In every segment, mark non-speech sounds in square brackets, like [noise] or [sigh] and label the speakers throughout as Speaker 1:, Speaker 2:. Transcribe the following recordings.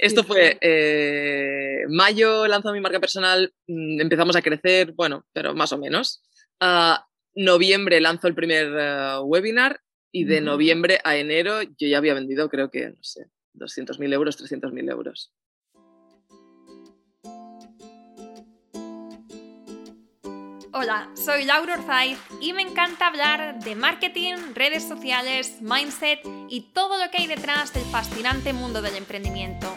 Speaker 1: Esto fue eh, mayo, lanzó mi marca personal, mm, empezamos a crecer, bueno, pero más o menos. Uh, noviembre lanzó el primer uh, webinar y de noviembre a enero yo ya había vendido, creo que, no sé, 200.000 euros, 300.000 euros.
Speaker 2: Hola, soy Laura Orzaiz y me encanta hablar de marketing, redes sociales, mindset y todo lo que hay detrás del fascinante mundo del emprendimiento.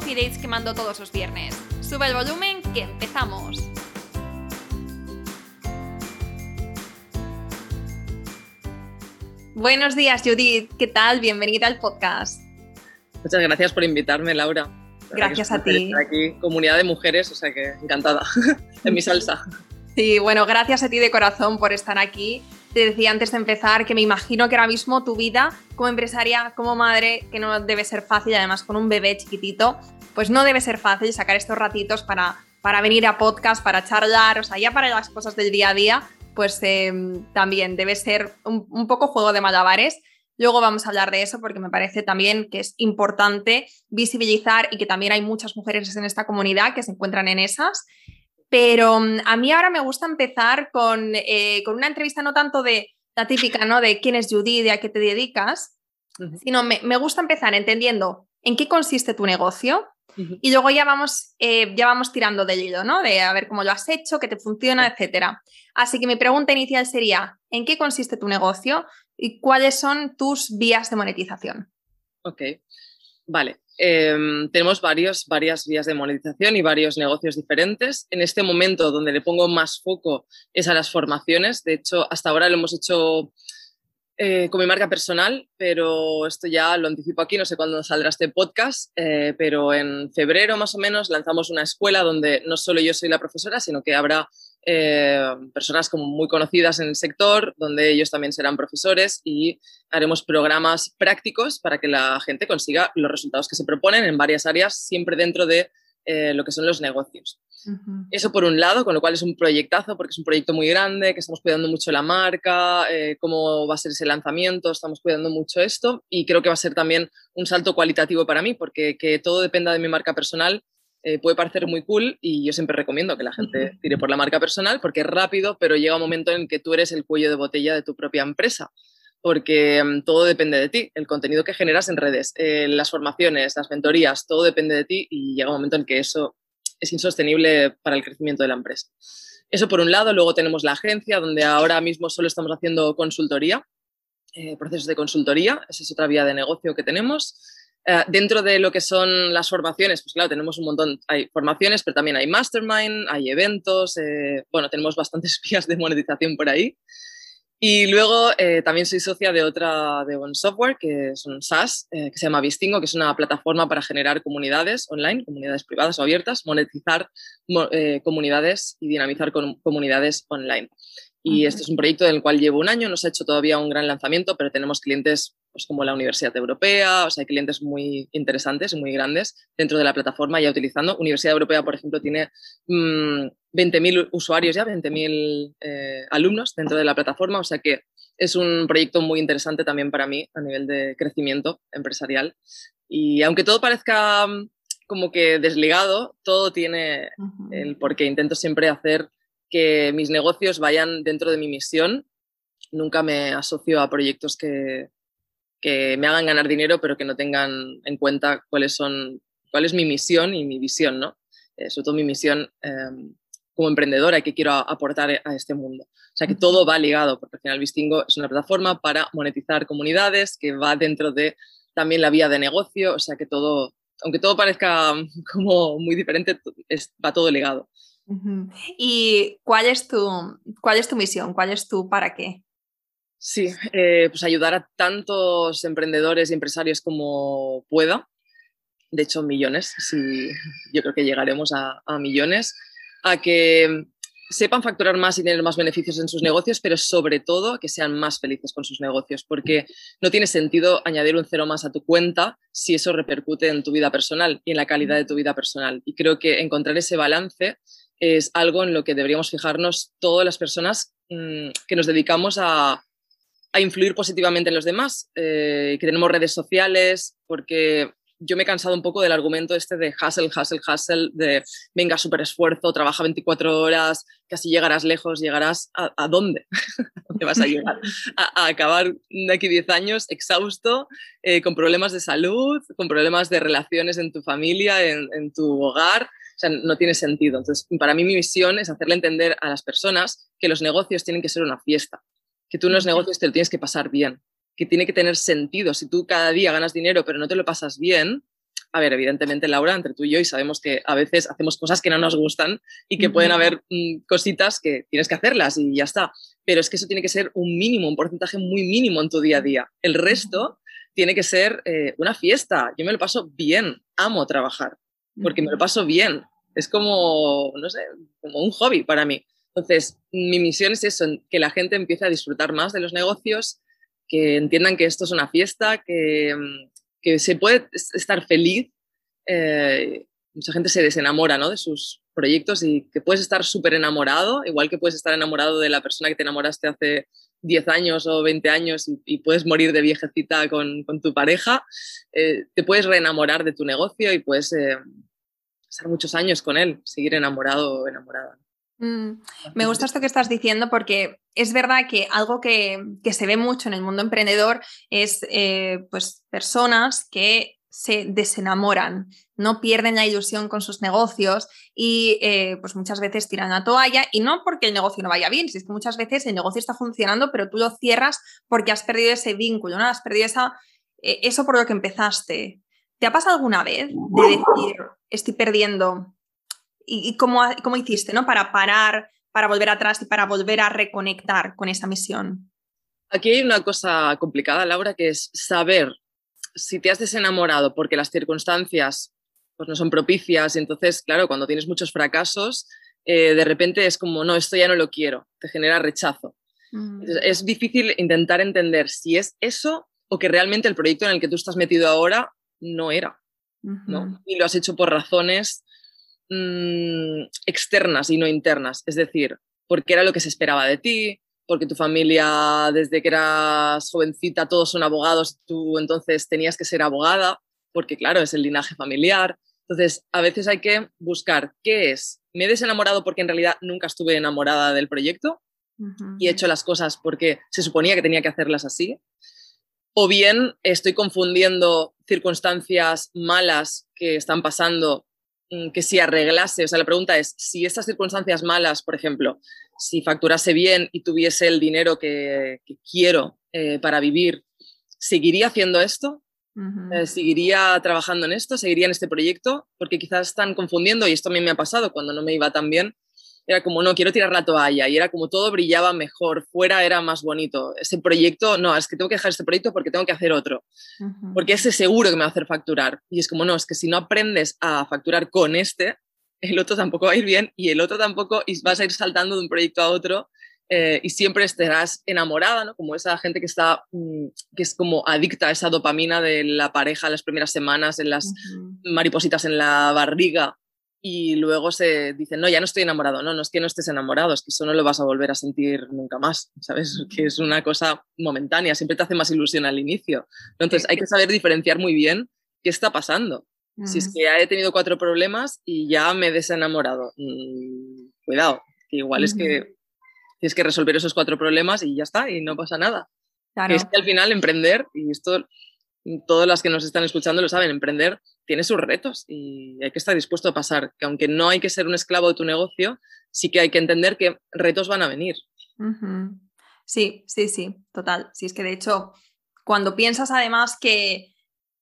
Speaker 2: coffee dates que mando todos los viernes. Sube el volumen que empezamos. Buenos días, Judith. ¿Qué tal? Bienvenida al podcast.
Speaker 1: Muchas gracias por invitarme, Laura.
Speaker 2: Gracias a ti.
Speaker 1: Aquí, comunidad de mujeres, o sea que encantada. [laughs] en mi salsa.
Speaker 2: Sí, bueno, gracias a ti de corazón por estar aquí. Te decía antes de empezar que me imagino que ahora mismo tu vida como empresaria, como madre, que no debe ser fácil, además con un bebé chiquitito, pues no debe ser fácil sacar estos ratitos para, para venir a podcast, para charlar, o sea, ya para las cosas del día a día, pues em, también debe ser un, un, poco juego de malabares. Luego vamos a hablar de eso porque me parece también que es importante visibilizar y que también hay muchas mujeres en esta comunidad que se encuentran en esas. Pero mm, a mí ahora me gusta empezar con, eh, con una entrevista no tanto de la típica, ¿no? De quién es Judy, de a qué te dedicas, sino me, me, gusta empezar entendiendo en qué consiste tu negocio y luego ya vamos, eh, ya vamos tirando del hilo, ¿no? De a ver cómo lo has hecho, qué te funciona, etcétera. Así que mi pregunta inicial sería, ¿en qué consiste tu negocio y cuáles son tus vías de monetización?
Speaker 1: Ok, vale. Eh, tenemos varios, varias vías de monetización y varios negocios diferentes. En este momento donde le pongo más foco es a las formaciones. De hecho, hasta ahora lo hemos hecho eh, con mi marca personal, pero esto ya lo anticipo aquí, no sé cuándo saldrá este podcast, eh, pero en febrero más o menos lanzamos una escuela donde no solo yo soy la profesora, sino que habrá eh, personas como muy conocidas en el sector, donde ellos también serán profesores y haremos programas prácticos para que la gente consiga los resultados que se proponen en varias áreas, siempre dentro de eh, lo que son los negocios. Eso por un lado, con lo cual es un proyectazo porque es un proyecto muy grande, que estamos cuidando mucho la marca, eh, cómo va a ser ese lanzamiento, estamos cuidando mucho esto y creo que va a ser también un salto cualitativo para mí porque que todo dependa de mi marca personal eh, puede parecer muy cool y yo siempre recomiendo que la gente tire por la marca personal porque es rápido, pero llega un momento en que tú eres el cuello de botella de tu propia empresa porque mm, todo depende de ti, el contenido que generas en redes, eh, las formaciones, las mentorías, todo depende de ti y llega un momento en que eso es insostenible para el crecimiento de la empresa. Eso por un lado, luego tenemos la agencia, donde ahora mismo solo estamos haciendo consultoría, eh, procesos de consultoría, esa es otra vía de negocio que tenemos. Eh, dentro de lo que son las formaciones, pues claro, tenemos un montón, hay formaciones, pero también hay mastermind, hay eventos, eh, bueno, tenemos bastantes [laughs] vías de monetización por ahí. Y luego eh, también soy socia de otra, de un software que es un SaaS, eh, que se llama Vistingo, que es una plataforma para generar comunidades online, comunidades privadas o abiertas, monetizar comunidades y dinamizar comunidades online. Y este es un proyecto en el cual llevo un año, no se ha hecho todavía un gran lanzamiento, pero tenemos clientes pues, como la Universidad Europea, o sea, hay clientes muy interesantes y muy grandes dentro de la plataforma ya utilizando. Universidad Europea, por ejemplo, tiene mmm, 20.000 usuarios ya, 20.000 eh, alumnos dentro de la plataforma, o sea que es un proyecto muy interesante también para mí a nivel de crecimiento empresarial. Y aunque todo parezca mm, como que desligado, todo tiene el porqué. Intento siempre hacer que mis negocios vayan dentro de mi misión. Nunca me asocio a proyectos que, que me hagan ganar dinero, pero que no tengan en cuenta cuáles son, cuál es mi misión y mi visión, ¿no? Eh, sobre todo mi misión eh, como emprendedora y que quiero aportar a este mundo. O sea que todo va ligado, porque al final Vistingo es una plataforma para monetizar comunidades que va dentro de también la vía de negocio, o sea que todo, aunque todo parezca [laughs] como muy diferente, es, va todo ligado.
Speaker 2: ¿Y cuál es, tu, cuál es tu misión? ¿Cuál es tu para qué?
Speaker 1: Sí, eh, pues ayudar a tantos emprendedores y empresarios como pueda. De hecho, millones, sí, yo creo que llegaremos a, a millones, a que sepan facturar más y tener más beneficios en sus negocios, pero sobre todo que sean más felices con sus negocios, porque no tiene sentido añadir un cero más a tu cuenta si eso repercute en tu vida personal y en la calidad de tu vida personal. Y creo que encontrar ese balance es algo en lo que deberíamos fijarnos todas las personas mm, que nos dedicamos a, influir positivamente en los demás, eh, que tenemos redes sociales, porque yo me he cansado un poco del argumento este de hustle, hustle, hustle, de venga, súper esfuerzo, trabaja 24 horas, casi llegarás lejos, llegarás a, dónde? [laughs] ¿Dónde vas a llegar? A, acabar de aquí 10 años exhausto, eh, con problemas de salud, con problemas de relaciones en tu familia, en tu hogar. Sea, no tiene sentido. Entonces, para mí mi misión es hacerle entender a las personas que los negocios tienen que ser una fiesta, que tú en los negocios te lo tienes que pasar bien, que tiene que tener sentido. Si tú cada día ganas dinero pero no te lo pasas bien, a ver, evidentemente, Laura, entre tú y yo, y sabemos que a veces hacemos cosas que no nos gustan y que pueden haber mm, cositas que tienes que hacerlas y ya está. Pero es que eso tiene que ser un mínimo, un porcentaje muy mínimo en tu día a día. El resto tiene que ser eh, una fiesta. Yo me lo paso bien, amo trabajar, porque me lo paso bien. Es como, no sé, como un hobby para mí. Entonces, mi misión es eso, que la gente empiece a disfrutar más de los negocios, que entiendan que esto es una fiesta, que, mm, que se puede estar feliz. Eh, mucha gente se desenamora ¿no? de sus proyectos y que puedes estar súper enamorado, igual que puedes estar enamorado de la persona que te enamoraste hace 10 años o 20 años y, puedes morir de viejecita con, con tu pareja, eh, te puedes reenamorar de tu negocio y puedes eh, estar muchos años con él, seguir enamorado o enamorada.
Speaker 2: Mm, me gusta esto que estás diciendo porque es verdad que algo que, se ve mucho en el mundo emprendedor es eh, pues personas que se desenamoran, no pierden la ilusión con sus negocios y eh, pues muchas veces tiran la toalla y no porque el negocio no vaya bien, si es que muchas veces el negocio está funcionando pero tú lo cierras porque has perdido ese vínculo, ¿no? has perdido esa, eh, eso por lo que empezaste. ¿Te ha pasado alguna vez de decir estoy perdiendo y, cómo, cómo, hiciste ¿no? para parar, para volver atrás y para volver a reconectar con esa misión?
Speaker 1: Aquí hay una cosa complicada, Laura, que es saber si te has desenamorado porque las circunstancias pues, no son propicias. Y entonces, claro, cuando tienes muchos fracasos, eh, de repente es como, no, esto ya no lo quiero, te genera rechazo. Mm. Es difícil intentar entender si es eso o que realmente el proyecto en el que tú estás metido ahora no era. ¿no? Y lo has hecho por razones Mm, externas y no internas. Es decir, porque era lo que se esperaba de ti, porque tu familia desde que eras jovencita todos son abogados, tú entonces tenías que ser abogada, porque claro, es el linaje familiar. Entonces, a veces hay que buscar qué es. ¿Me he desenamorado porque en realidad nunca estuve enamorada del proyecto y he hecho las cosas porque se suponía que tenía que hacerlas así? O bien estoy confundiendo circunstancias malas que están pasando Mm, que si arreglase, o sea, la pregunta es, si estas circunstancias malas, por ejemplo, si facturase bien y tuviese el dinero que, quiero eh, para vivir, ¿seguiría haciendo esto? Eh, ¿Seguiría trabajando en esto? ¿Seguiría en este proyecto? Porque quizás están confundiendo, y esto a mí me ha pasado cuando no me iba tan bien, era como, no, quiero tirar la toalla y era como todo brillaba mejor, fuera era más bonito. Ese proyecto, no, es que tengo que dejar este proyecto porque tengo que hacer otro, porque ese seguro que me va a hacer facturar. Y es como, no, es que si no aprendes a facturar con este, el otro tampoco va a ir bien y el otro tampoco, y vas a ir saltando de un proyecto a otro eh, y siempre estarás enamorada, ¿no? Como esa gente que está, mm, que es como adicta a esa dopamina de la pareja las primeras semanas, en las maripositas en la barriga, y luego se dice, no, ya no estoy enamorado, no, no es que no estés enamorado, es que eso no lo vas a volver a sentir nunca más, ¿sabes? Que es una cosa momentánea, siempre te hace más ilusión al inicio. Entonces hay que saber diferenciar muy bien qué está pasando. Si es que ya he tenido cuatro problemas y ya me he desenamorado, mm, cuidado, que igual es que tienes que resolver esos cuatro problemas y ya está, y no pasa nada. Es que al final emprender, y esto todas las que nos están escuchando lo saben, emprender tiene sus retos y hay que estar dispuesto a pasar, que aunque no hay que ser un esclavo de tu negocio, sí que hay que entender que retos van a venir.
Speaker 2: Sí, sí, sí, total. Sí, es que de hecho, cuando piensas además que,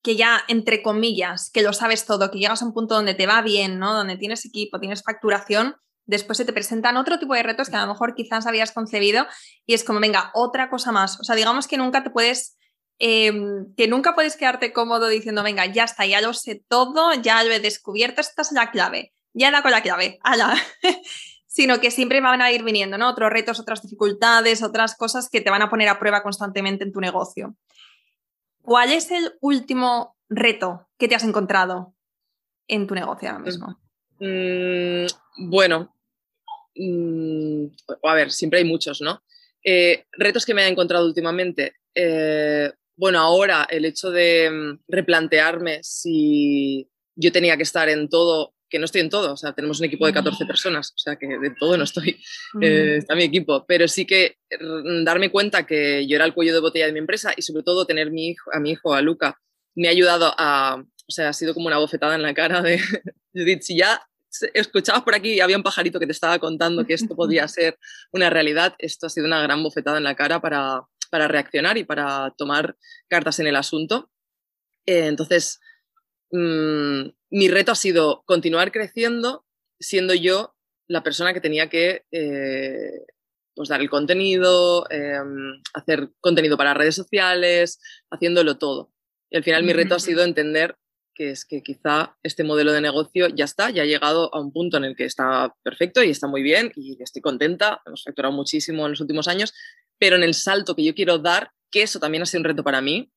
Speaker 2: que ya, entre comillas, que lo sabes todo, que llegas a un punto donde te va bien, ¿no? Donde tienes equipo, tienes facturación, después se te presentan otro tipo de retos que a lo mejor quizás habías concebido y es como, venga, otra cosa más. O sea, digamos que nunca te puedes, em, que nunca puedes quedarte cómodo diciendo, venga, ya está, ya lo sé todo, ya lo he descubierto, esta es la clave, ya da con la clave, ala. [laughs] sino que siempre van a ir viniendo, ¿no? Otros retos, otras dificultades, otras cosas que te van a poner a prueba constantemente en tu negocio. ¿Cuál es el último reto que te has encontrado en tu negocio ahora mismo?
Speaker 1: Mm, bueno, mm, a ver, siempre hay muchos, ¿no? Eh, retos que me he encontrado últimamente. Eh, bueno, ahora el hecho de mm, replantearme si yo tenía que estar en todo, que no estoy en todo, o sea, tenemos un equipo de 14 personas, o sea, que de todo no estoy, eh, está mi equipo, pero sí que darme cuenta que yo era el cuello de botella de mi empresa y sobre todo tener mi hijo, a mi hijo, a Luca, me ha ayudado a, o sea, ha sido como una bofetada en la cara de, [laughs] Judith, si ya escuchabas por aquí y había un pajarito que te estaba contando que esto podía [laughs] ser una realidad, esto ha sido una gran bofetada en la cara para, para reaccionar y para tomar cartas en el asunto. Eh, entonces, mm, mi reto ha sido continuar creciendo siendo yo la persona que tenía que eh, pues dar el contenido, em, hacer contenido para redes sociales, haciéndolo todo. Y al final mi reto ha sido entender que es que quizá este modelo de negocio ya está, ya ha llegado a un punto en el que está perfecto y está muy bien y estoy contenta, hemos facturado muchísimo en los últimos años, pero en el salto que yo quiero dar, que eso también ha sido un reto para mí,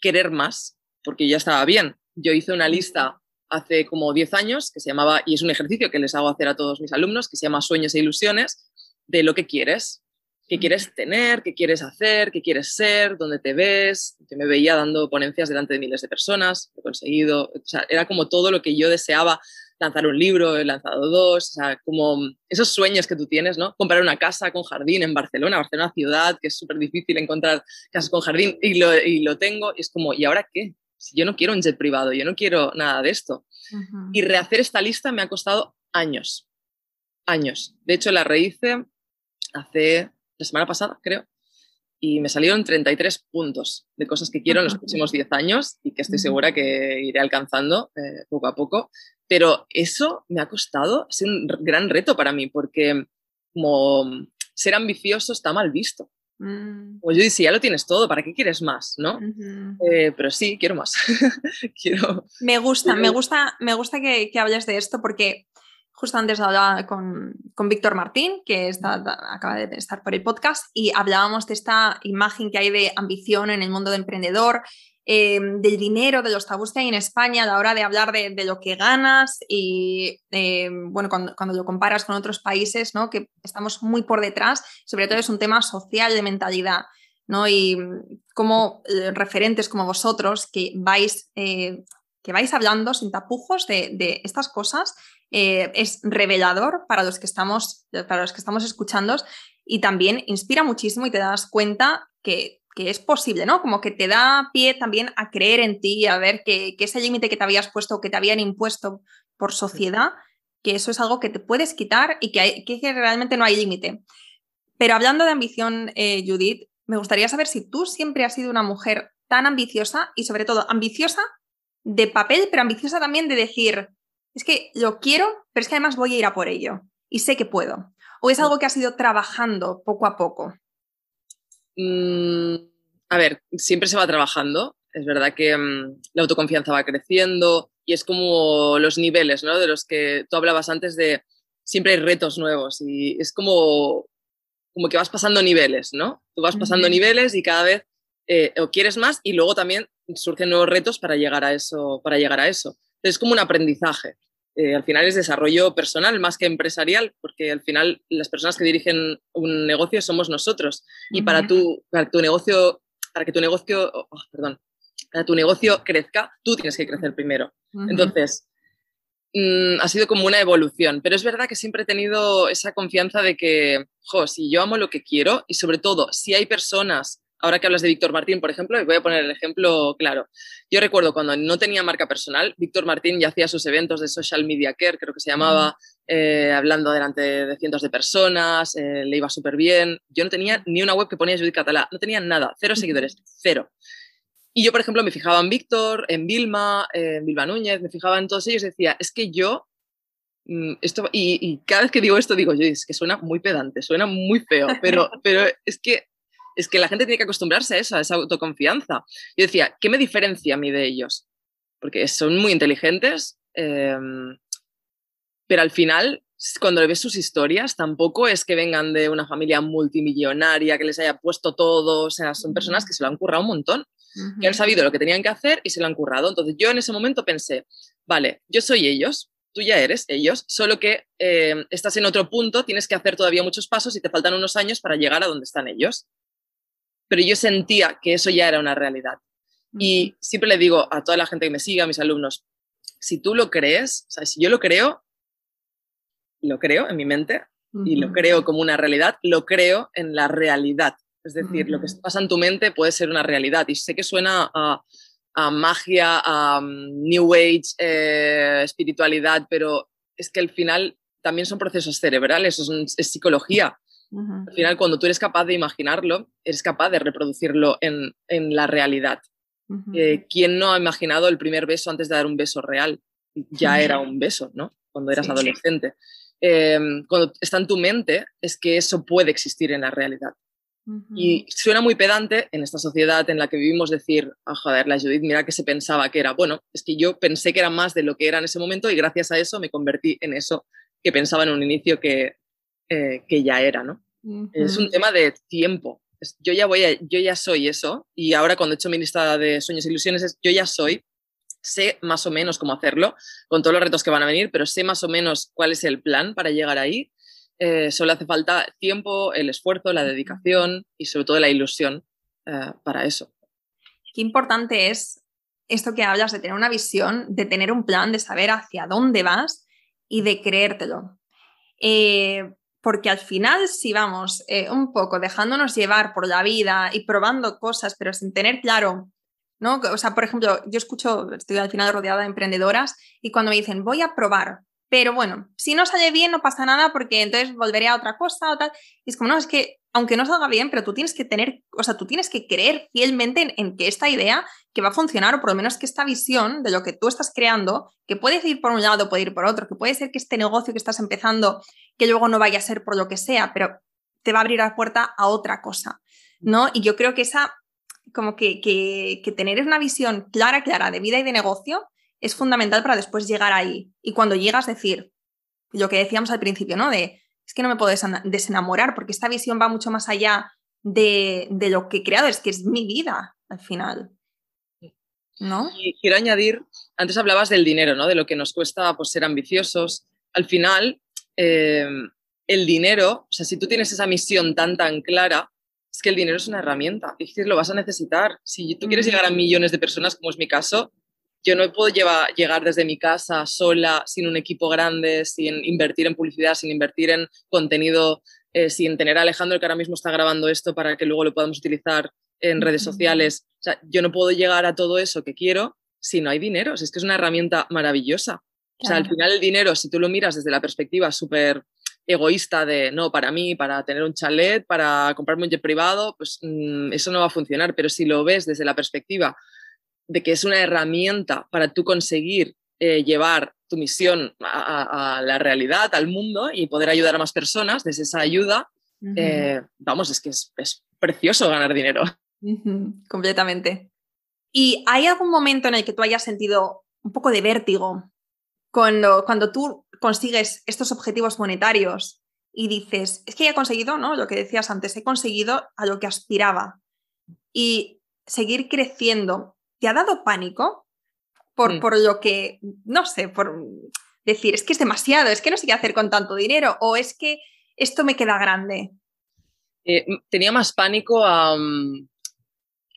Speaker 1: querer más, porque ya estaba bien. Yo hice una lista hace como 10 años que se llamaba, y es un ejercicio que les hago hacer a todos mis alumnos, que se llama Sueños e Ilusiones, de lo que quieres qué quieres tener, qué quieres hacer, qué quieres ser, dónde te ves. Yo me veía dando ponencias delante de miles de personas, he conseguido, o sea, era como todo lo que yo deseaba, lanzar un libro, he lanzado dos, o sea, como esos sueños que tú tienes, ¿no? Comprar una casa con jardín en Barcelona, Barcelona ciudad, que es súper difícil encontrar casas con jardín y lo, y lo tengo, y es como, ¿y ahora qué? Si yo no quiero un jet privado, yo no quiero nada de esto. Y rehacer esta lista me ha costado años, años. De hecho, la rehice hace la semana pasada, creo, y me salieron 33 puntos de cosas que quiero en los próximos 10 años y que estoy segura que iré alcanzando eh, poco a poco. Pero eso me ha costado, sido un gran reto para mí, porque como ser ambicioso está mal visto. Mm. Pues yo decía, ya lo tienes todo, ¿para qué quieres más? ¿no? Eh, pero sí, quiero más. [laughs] quiero,
Speaker 2: me gusta, me gusta, me gusta que, que hables de esto porque justo antes hablaba con, con Víctor Martín, que está, acaba de estar por el podcast, y hablábamos de esta imagen que hay de ambición en el mundo de emprendedor, em, del dinero, de los tabús que hay en España a la hora de hablar de, lo que ganas y, em, bueno, cuando, cuando, lo comparas con otros países, ¿no? que estamos muy por detrás, sobre todo es un tema social de mentalidad. ¿no? Y como eh, referentes como vosotros que vais, eh, que vais hablando sin tapujos de, de estas cosas, eh, es revelador para los, que estamos, para los que estamos escuchando y también inspira muchísimo y te das cuenta que, es posible, ¿no? Como que te da pie también a creer en ti, a ver que, ese límite que te habías puesto, que te habían impuesto por sociedad, que eso es algo que te puedes quitar y que, que realmente no hay límite. Pero hablando de ambición, eh, Judith, me gustaría saber si tú siempre has sido una mujer tan ambiciosa y sobre todo ambiciosa de papel, pero ambiciosa también de decir, es que lo quiero, pero es que además voy a ir a por ello y sé que puedo. ¿O es algo que has ido trabajando poco a poco?
Speaker 1: Mm, a ver, siempre se va trabajando. Es verdad que mm, la autoconfianza va creciendo y es como los niveles, ¿no? De los que tú hablabas antes de siempre hay retos nuevos y es como, como que vas pasando niveles, ¿no? Tú vas pasando niveles y cada vez eh, o quieres más y luego también surgen nuevos retos para llegar a eso. Para llegar a eso es como un aprendizaje. Eh, al final es desarrollo personal más que empresarial, porque al final las personas que dirigen un negocio somos nosotros. Y para, tu, para tu negocio, para que tu negocio, oh, perdón, para tu negocio crezca, tú tienes que crecer primero. Entonces, mm, ha sido como una evolución, pero es verdad que siempre he tenido esa confianza de que, jo, si yo amo lo que quiero y sobre todo si hay personas ahora que hablas de Víctor Martín, por ejemplo, voy a poner el ejemplo claro. Yo recuerdo cuando no tenía marca personal, Víctor Martín ya hacía sus eventos de social media care, creo que se llamaba, eh, hablando delante de cientos de personas, eh, le iba súper bien. Yo no tenía ni una web que ponía Judith Catalá, no tenía nada, cero seguidores, cero. Y yo, por ejemplo, me fijaba en Víctor, en Vilma, en Vilma Núñez, me fijaba en todos ellos y decía, es que yo mm, esto, y, cada vez que digo esto digo, yo, es que suena muy pedante, suena muy feo, pero, [laughs] pero es, que, es que la gente tiene que acostumbrarse a eso, a esa autoconfianza. Yo decía, ¿qué me diferencia a mí de ellos? Porque son muy inteligentes, em, pero al final, cuando ves sus historias, tampoco es que vengan de una familia multimillonaria, que les haya puesto todo, o sea, son personas que se lo han currado un montón, que han sabido lo que tenían que hacer y se lo han currado. Entonces yo en ese momento pensé, vale, yo soy ellos, tú ya eres ellos, solo que eh, estás en otro punto, tienes que hacer todavía muchos pasos y te faltan unos años para llegar a donde están ellos. Pero yo sentía que eso ya era una realidad. Y siempre le digo a toda la gente que me siga, a mis alumnos, si tú lo crees, o sea, si yo lo creo, lo creo en mi mente y lo creo como una realidad, lo creo en la realidad. Es decir, lo que pasa en tu mente puede ser una realidad. Y sé que suena a, magia, a mm, New Age, eh, espiritualidad, pero es que al final también son procesos cerebrales, es, psicología. Al final, cuando tú eres capaz de imaginarlo, eres capaz de reproducirlo en, la realidad. Eh, ¿Quién no ha imaginado el primer beso antes de dar un beso real? Ya [laughs] era un beso, ¿no? Cuando eras adolescente. Em, cuando está en tu mente, es que eso puede existir en la realidad. Y suena muy pedante en esta sociedad en la que vivimos decir, ah, joder, la Judith, mira que se pensaba que era. Bueno, es que yo pensé que era más de lo que era en ese momento y gracias a eso me convertí en eso que pensaba en un inicio que, eh, que ya era, ¿no? Es un tema de tiempo. Yo ya, voy yo ya soy eso y ahora cuando he hecho mi lista de sueños e ilusiones es yo ya soy sé más o menos cómo hacerlo, con todos los retos que van a venir, pero sé más o menos cuál es el plan para llegar ahí. Eh, solo hace falta tiempo, el esfuerzo, la dedicación y sobre todo la ilusión eh, para eso.
Speaker 2: Qué importante es esto que hablas de tener una visión, de tener un plan, de saber hacia dónde vas y de creértelo. Eh, porque al final, si vamos un poco dejándonos llevar por la vida y probando cosas, pero sin tener claro ¿no? O sea, por ejemplo, yo escucho, estoy al final rodeada de emprendedoras y cuando me dicen, voy a probar, pero bueno, si no sale bien no pasa nada porque entonces volveré a otra cosa o tal. Y es como, no, es que aunque no salga bien, pero tú tienes que tener, o sea, tú tienes que creer fielmente en, que esta idea que va a funcionar o por lo menos que esta visión de lo que tú estás creando, que puede ir por un lado, puede ir por otro, que puede ser que este negocio que estás empezando, que luego no vaya a ser por lo que sea, pero te va a abrir la puerta a otra cosa, ¿no? Y yo creo que esa como que, que, tener una visión clara, clara de vida y de negocio es fundamental para después llegar ahí. Y cuando llegas, decir lo que decíamos al principio, ¿no? De es que no me puedo desenamorar porque esta visión va mucho más allá de, de lo que he creado, es que es mi vida al final. ¿No?
Speaker 1: Y quiero añadir, antes hablabas del dinero, ¿no? De lo que nos cuesta pues, ser ambiciosos. Al final, eh, el dinero, o sea, si tú tienes esa misión tan, tan clara, es que el dinero es una herramienta, es decir, lo vas a necesitar. Si tú quieres llegar a millones de personas, como es mi caso, yo no puedo llegar desde mi casa sola, sin un equipo grande, sin invertir en publicidad, sin invertir en contenido, eh, sin tener a Alejandro que ahora mismo está grabando esto para que luego lo podamos utilizar en redes sociales. O sea, yo no puedo llegar a todo eso que quiero si no hay dinero. es que es una herramienta maravillosa. O sea, al final el dinero, si tú lo miras desde la perspectiva súper egoísta de no, para mí, para tener un chalet, para comprarme un jet privado, pues mm, eso no va a funcionar. Pero si lo ves desde la perspectiva de que es una herramienta para tú conseguir eh, llevar tu misión a, la realidad, al mundo y poder ayudar a más personas desde esa ayuda, eh, vamos, es que es, precioso ganar dinero.
Speaker 2: Completamente. ¿Y hay algún momento en el que tú hayas sentido un poco de vértigo cuando, cuando tú consigues estos objetivos monetarios y dices, es que he conseguido, ¿no? Lo que decías antes, he conseguido a lo que aspiraba. Y seguir creciendo, ¿te ha dado pánico por, mm. por lo que, no sé, por decir, es que es demasiado, es que no sé qué hacer con tanto dinero o es que esto me queda grande?
Speaker 1: Eh, tenía más pánico a,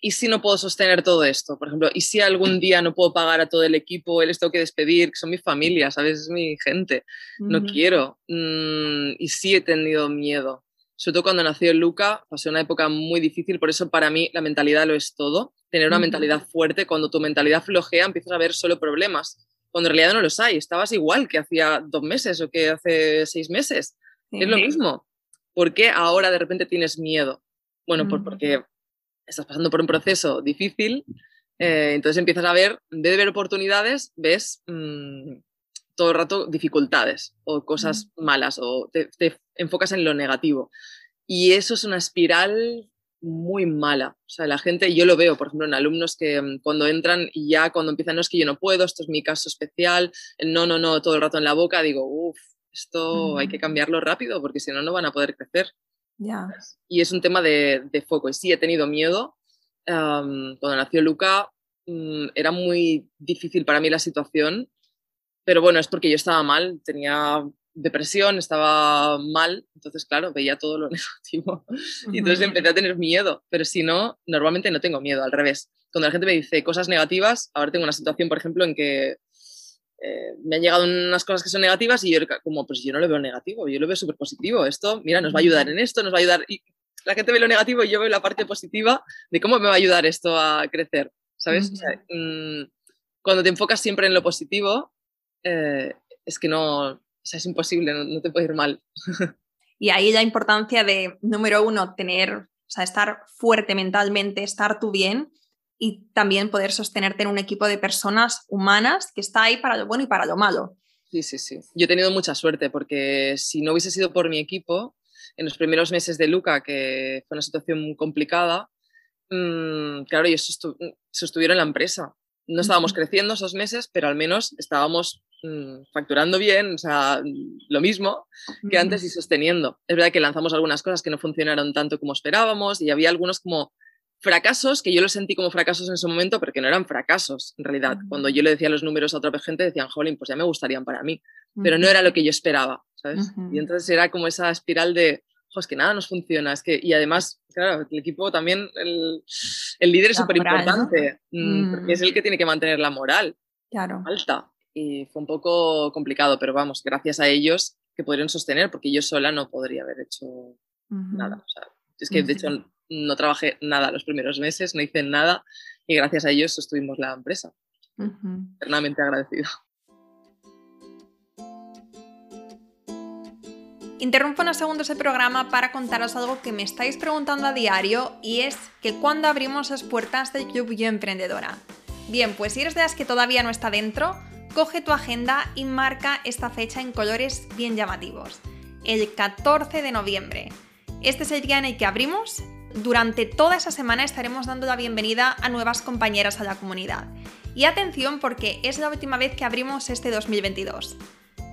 Speaker 1: ¿y si no puedo sostener todo esto? Por ejemplo, ¿y si algún día no puedo pagar a todo el equipo, les tengo que despedir, que son mi familia, ¿sabes? Es mi gente, no quiero. Mm, y sí he tenido miedo. Sobre todo cuando nació Luca, pasé una época muy difícil, por eso para mí la mentalidad lo es todo. Tener una mentalidad fuerte, cuando tu mentalidad flojea empiezas a ver solo problemas, cuando en realidad no los hay. Estabas igual que hacía dos meses o que hace seis meses. Es lo mismo. ¿Por qué ahora de repente tienes miedo? Bueno, pues porque estás pasando por un proceso difícil, eh, entonces empiezas a ver, en vez de ver oportunidades, ves mm, todo el rato dificultades o cosas malas o te, enfocas en lo negativo. Y eso es una espiral muy mala. O sea, la gente, yo lo veo, por ejemplo, en alumnos que mm, cuando entran y ya cuando empiezan, no es que yo no puedo, esto es mi caso especial, no, no, no, todo el rato en la boca, digo, uff, esto hay que cambiarlo rápido porque si no, no van a poder crecer. Y es un tema de, de, foco. Y sí, he tenido miedo. cuando nació Luca, mm, era muy difícil para mí la situación pero bueno, es porque yo estaba mal, tenía depresión, estaba mal, entonces claro, veía todo lo [laughs] negativo y entonces empecé a tener miedo, pero si no, normalmente no tengo miedo, al revés. Cuando la gente me dice cosas negativas, ahora tengo una situación, por ejemplo, en que eh, me han llegado unas cosas que son negativas y yo como, pues yo no lo veo negativo, yo lo veo súper positivo, esto, mira, nos va a ayudar en esto, nos va a ayudar, y la gente ve lo negativo y yo veo la parte positiva de cómo me va a ayudar esto a crecer, ¿sabes? Mm, cuando te enfocas siempre en lo positivo, eh, es que no, es imposible, no, te puede ir mal. [laughs]
Speaker 2: Y ahí la importancia de, número uno, tener, o sea, estar fuerte mentalmente, estar tú bien y también poder sostenerte en un equipo de personas humanas que está ahí para lo bueno y para lo malo.
Speaker 1: Sí, sí, sí. Yo he tenido mucha suerte porque si no hubiese sido por mi equipo, en los primeros meses de Luca, que fue una situación muy complicada, mm, claro, ellos sostuvieron la empresa. No estábamos creciendo esos meses, pero al menos estábamos facturando bien, o sea, lo mismo que antes y sosteniendo. Es verdad que lanzamos algunas cosas que no funcionaron tanto como esperábamos y había algunos como fracasos que yo los sentí como fracasos en su momento, pero que no eran fracasos en realidad. Cuando yo le decía los números a otra gente decían, jolín, pues ya me gustarían para mí, pero no era lo que yo esperaba, ¿sabes? Y entonces era como esa espiral de, es que nada nos funciona, es que, y además, claro, el equipo también, el, el líder es súper importante, mm, porque es el que tiene que mantener la moral
Speaker 2: claro.
Speaker 1: alta y fue un poco complicado, pero vamos, gracias a ellos que pudieron sostener, porque yo sola no podría haber hecho nada. es que de hecho no trabajé nada los primeros meses, no hice nada y gracias a ellos sostuvimos la empresa. Eternamente agradecido.
Speaker 2: Interrumpo unos segundos el programa para contaros algo que me estáis preguntando a diario y es que cuando abrimos las puertas del Club Yo Emprendedora. Bien, pues si eres de las que todavía no está dentro, coge tu agenda y marca esta fecha en colores bien llamativos, el 14 de noviembre. Este es el día en el que abrimos. Durante toda esa semana estaremos dando la bienvenida a nuevas compañeras a la comunidad. Y atención porque es la última vez que abrimos este 2022.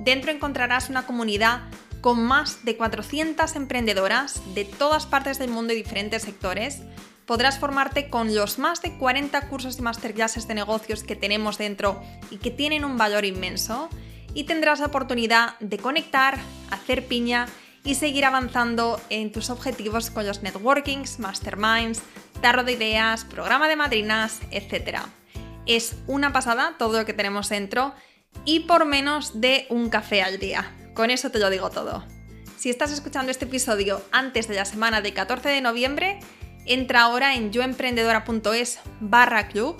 Speaker 2: Dentro encontrarás una comunidad con más de 400 emprendedoras de todas partes del mundo y diferentes sectores, podrás formarte con los más de 40 cursos y masterclasses de negocios que tenemos dentro y que tienen un valor inmenso, y tendrás la oportunidad de conectar, hacer piña y seguir avanzando en tus objetivos con los networkings, masterminds, tarro de ideas, programa de madrinas, etc. Es una pasada todo lo que tenemos dentro y por menos de un café al día. Con eso te lo digo todo. Si estás escuchando este episodio antes de la semana del 14 de noviembre, entra ahora en yoemprendedora.es barra club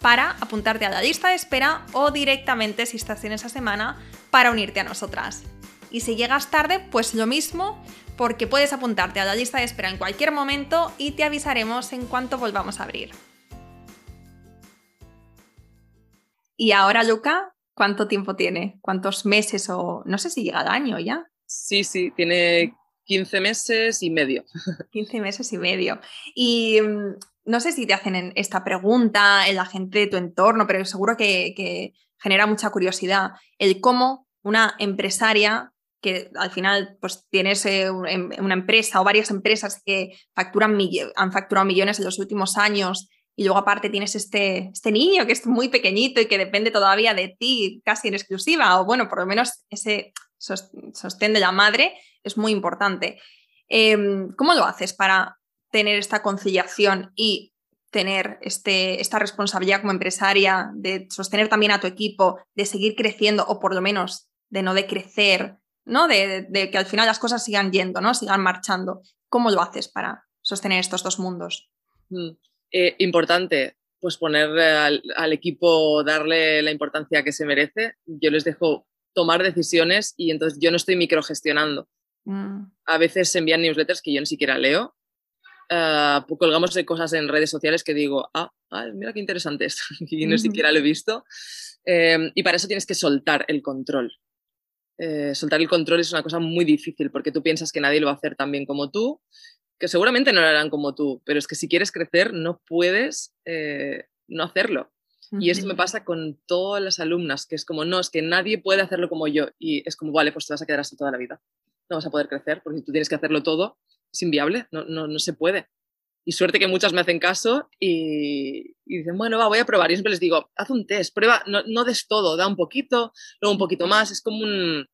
Speaker 2: para apuntarte a la lista de espera o directamente si estás en esa semana para unirte a nosotras. Y si llegas tarde, pues lo mismo, porque puedes apuntarte a la lista de espera en cualquier momento y te avisaremos en cuanto volvamos a abrir. Y ahora, Luca, ¿cuánto tiempo tiene? ¿Cuántos meses o no sé si llega al año ya?
Speaker 1: Sí, sí, tiene 15 meses y medio. [laughs]
Speaker 2: 15 meses y medio. Y mm, no sé si te hacen esta pregunta la gente de tu entorno, pero seguro que, genera mucha curiosidad el cómo una empresaria que al final pues tienes eh, em, una empresa o varias empresas que facturan han facturado millones en los últimos años y luego aparte tienes este, este niño que es muy pequeñito y que depende todavía de ti casi en exclusiva o bueno, por lo menos ese sostén de la madre es muy importante. Em, ¿Cómo lo haces para tener esta conciliación y tener este, esta responsabilidad como empresaria, de sostener también a tu equipo, de seguir creciendo o por lo menos de no decrecer, ¿no? De, que al final las cosas sigan yendo, ¿no? sigan marchando. ¿Cómo lo haces para sostener estos dos mundos?
Speaker 1: Mm, eh, importante, pues poner al, al, equipo, darle la importancia que se merece. Yo les dejo tomar decisiones y entonces yo no estoy microgestionando. Mm. A veces se envían newsletters que yo ni siquiera leo uh, colgamos de cosas en redes sociales que digo, ah, ah mira qué interesante esto, [laughs] y no siquiera lo he visto. Em, y para eso tienes que soltar el control. Eh, soltar el control es una cosa muy difícil porque tú piensas que nadie lo va a hacer tan bien como tú, que seguramente no lo harán como tú, pero es que si quieres crecer no puedes eh, no hacerlo. Y esto me pasa con todas las alumnas, que es como, no, es que nadie puede hacerlo como yo. Y es como, vale, pues te vas a quedar así toda la vida. No vas a poder crecer porque si tú tienes que hacerlo todo, es inviable, no, no, no se puede. Y suerte que muchas me hacen caso y, dicen, bueno, va, voy a probar. Y siempre les digo, haz un test, prueba, no, no des todo, da un poquito, luego un poquito más. Es como un,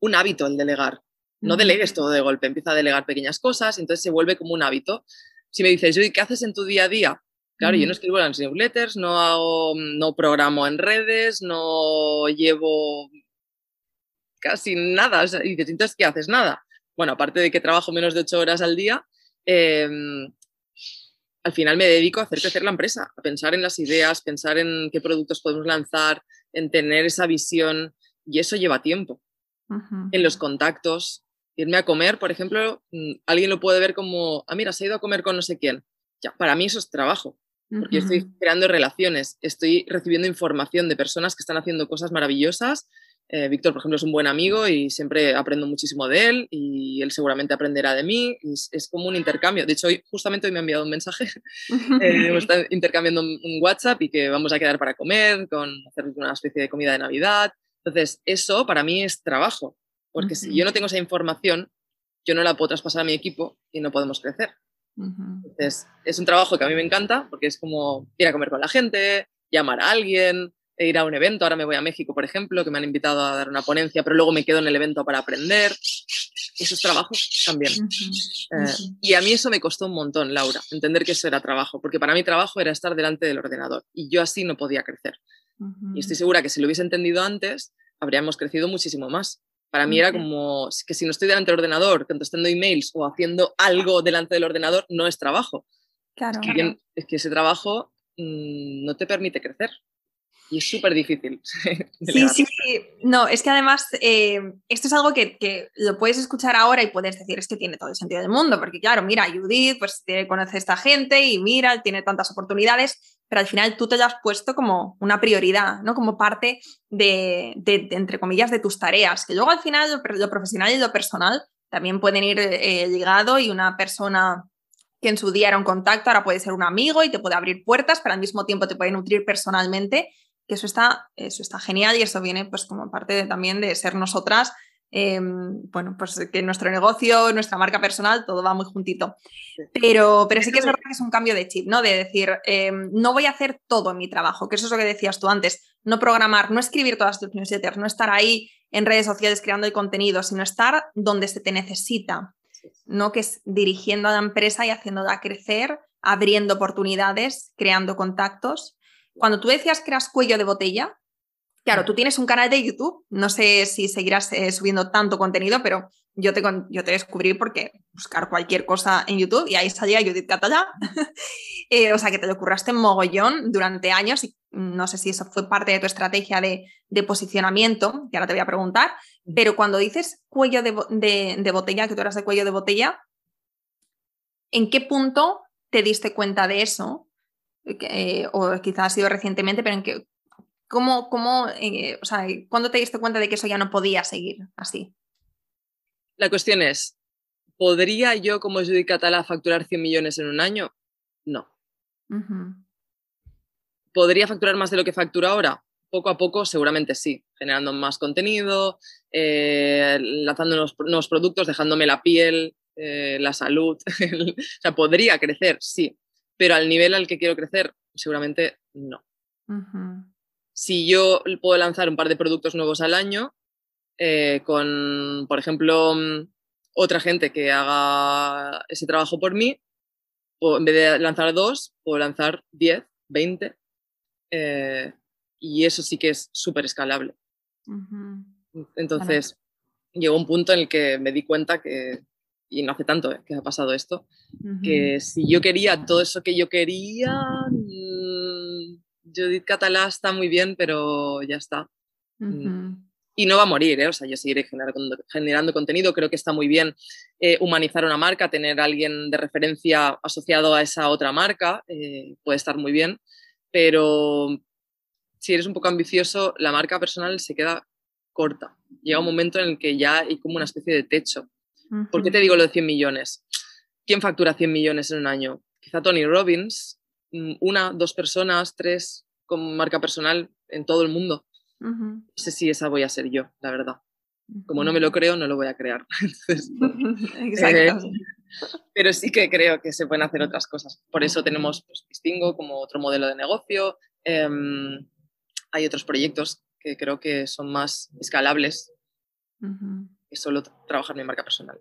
Speaker 1: un hábito el delegar. No delegues todo de golpe, empieza a delegar pequeñas cosas, y entonces se vuelve como un hábito. Si me dices, ¿y qué haces en tu día a día? Claro, yo no escribo las newsletters, no, hago, no programo en redes, no llevo casi nada. y dices, entonces, ¿qué haces? Nada. Bueno, aparte de que trabajo menos de ocho horas al día, em, al final me dedico a hacer crecer la empresa, a pensar en las ideas, pensar en qué productos podemos lanzar, en tener esa visión, y eso lleva tiempo. En los contactos, irme a comer, por ejemplo, mm, alguien lo puede ver como, ah, mira, se ha ido a comer con no sé quién. Ya, para mí eso es trabajo porque estoy creando relaciones, estoy recibiendo información de personas que están haciendo cosas maravillosas. Eh, Víctor, por ejemplo, es un buen amigo y siempre aprendo muchísimo de él y él seguramente aprenderá de mí. Es, como un intercambio. De hecho, hoy, justamente hoy me ha enviado un mensaje. [laughs] eh, [laughs] está intercambiando un, WhatsApp y que vamos a quedar para comer, con hacer una especie de comida de Navidad. Entonces, eso para mí es trabajo, porque si yo no tengo esa información, yo no la puedo traspasar a mi equipo y no podemos crecer. Entonces, es un trabajo que a mí me encanta porque es como ir a comer con la gente, llamar a alguien, e ir a un evento. Ahora me voy a México, por ejemplo, que me han invitado a dar una ponencia, pero luego me quedo en el evento para aprender. Eso es trabajo también. Eh, y a mí eso me costó un montón, Laura, entender que eso era trabajo, porque para mí trabajo era estar delante del ordenador y yo así no podía crecer. Y estoy segura que si lo hubiese entendido antes, habríamos crecido muchísimo más. Para mí era como que si no estoy delante del ordenador, contestando emails o haciendo algo delante del ordenador, no es trabajo.
Speaker 2: Claro.
Speaker 1: Es que, ese trabajo mm, no te permite crecer. Y es súper difícil. [laughs]
Speaker 2: Sí, sí, No, es que además eh, esto es algo que, lo puedes escuchar ahora y puedes decir, es que tiene todo el sentido del mundo, porque claro, mira, Judith, pues conoce a esta gente y mira, tiene tantas oportunidades, pero al final tú te lo has puesto como una prioridad, ¿no? Como parte de, entre comillas, de tus tareas, que luego al final lo, profesional y lo personal también pueden ir eh, ligado y una persona que en su día era un contacto, ahora puede ser un amigo y te puede abrir puertas, pero al mismo tiempo te puede nutrir personalmente, que eso está, eso está genial y eso viene pues como parte también de ser nosotras Em, bueno, pues que nuestro negocio, nuestra marca personal, todo va muy juntito. Pero, pero sí que es verdad que es un cambio de chip, ¿no? De decir, em, no voy a hacer todo en mi trabajo, que eso es lo que decías tú antes, no programar, no escribir todas tus newsletters, no estar ahí en redes sociales creando el contenido, sino estar donde se te necesita, ¿no? Que es dirigiendo a la empresa y haciéndola crecer, abriendo oportunidades, creando contactos. Cuando tú decías que eras cuello de botella, Claro, tú tienes un canal de YouTube, no sé si seguirás eh, subiendo tanto contenido, pero yo te, yo te descubrí porque buscar cualquier cosa en YouTube y ahí salía Judith Catalá. [laughs] Eh, o sea, que te lo curraste mogollón durante años y no sé si eso fue parte de tu estrategia de, posicionamiento, que ahora te voy a preguntar, pero cuando dices cuello de, botella, que tú eras de cuello de botella, ¿en qué punto te diste cuenta de eso? Eh, o quizás ha sido recientemente, pero en qué, ¿Cómo, cómo eh, o sea, cuándo te diste cuenta de que eso ya no podía seguir así?
Speaker 1: La cuestión es, ¿podría yo como Judy Catala facturar 100 millones en un año? No. ¿Podría facturar más de lo que factura ahora? Poco a poco seguramente sí, generando más contenido, eh, lanzando nuevos, productos, dejándome la piel, eh, la salud. [laughs] o sea, podría crecer, sí, pero al nivel al que quiero crecer, seguramente no si yo puedo lanzar un par de productos nuevos al año eh, con, por ejemplo, mm, otra gente que haga ese trabajo por mí, o en vez de lanzar dos, puedo lanzar 10, 20, eh, y eso sí que es súper escalable. Entonces, llegó un punto en el que me di cuenta que, y no hace tanto eh, que ha pasado esto, que si yo quería todo eso que yo quería, Judith Catalá está muy bien, pero ya está. Mm. y no va a morir, ¿eh? o sea, yo seguiré generando, contenido, creo que está muy bien eh, humanizar una marca, tener a alguien de referencia asociado a esa otra marca, eh, puede estar muy bien, pero si eres un poco ambicioso, la marca personal se queda corta. Llega un momento en el que ya hay como una especie de techo. ¿Por qué te digo lo de 100 millones? ¿Quién factura 100 millones en un año? Quizá Tony Robbins, mm, una, dos personas, tres con marca personal en todo el mundo. No sé si esa voy a ser yo, la verdad. Como no me lo creo, no lo voy a crear. [laughs] Exacto. [laughs] Eh, [laughs] pero sí que creo que se pueden hacer otras cosas. Por eso tenemos pues, Distingo como otro modelo de negocio. Em, hay otros proyectos que creo que son más escalables que solo trabajar mi marca personal.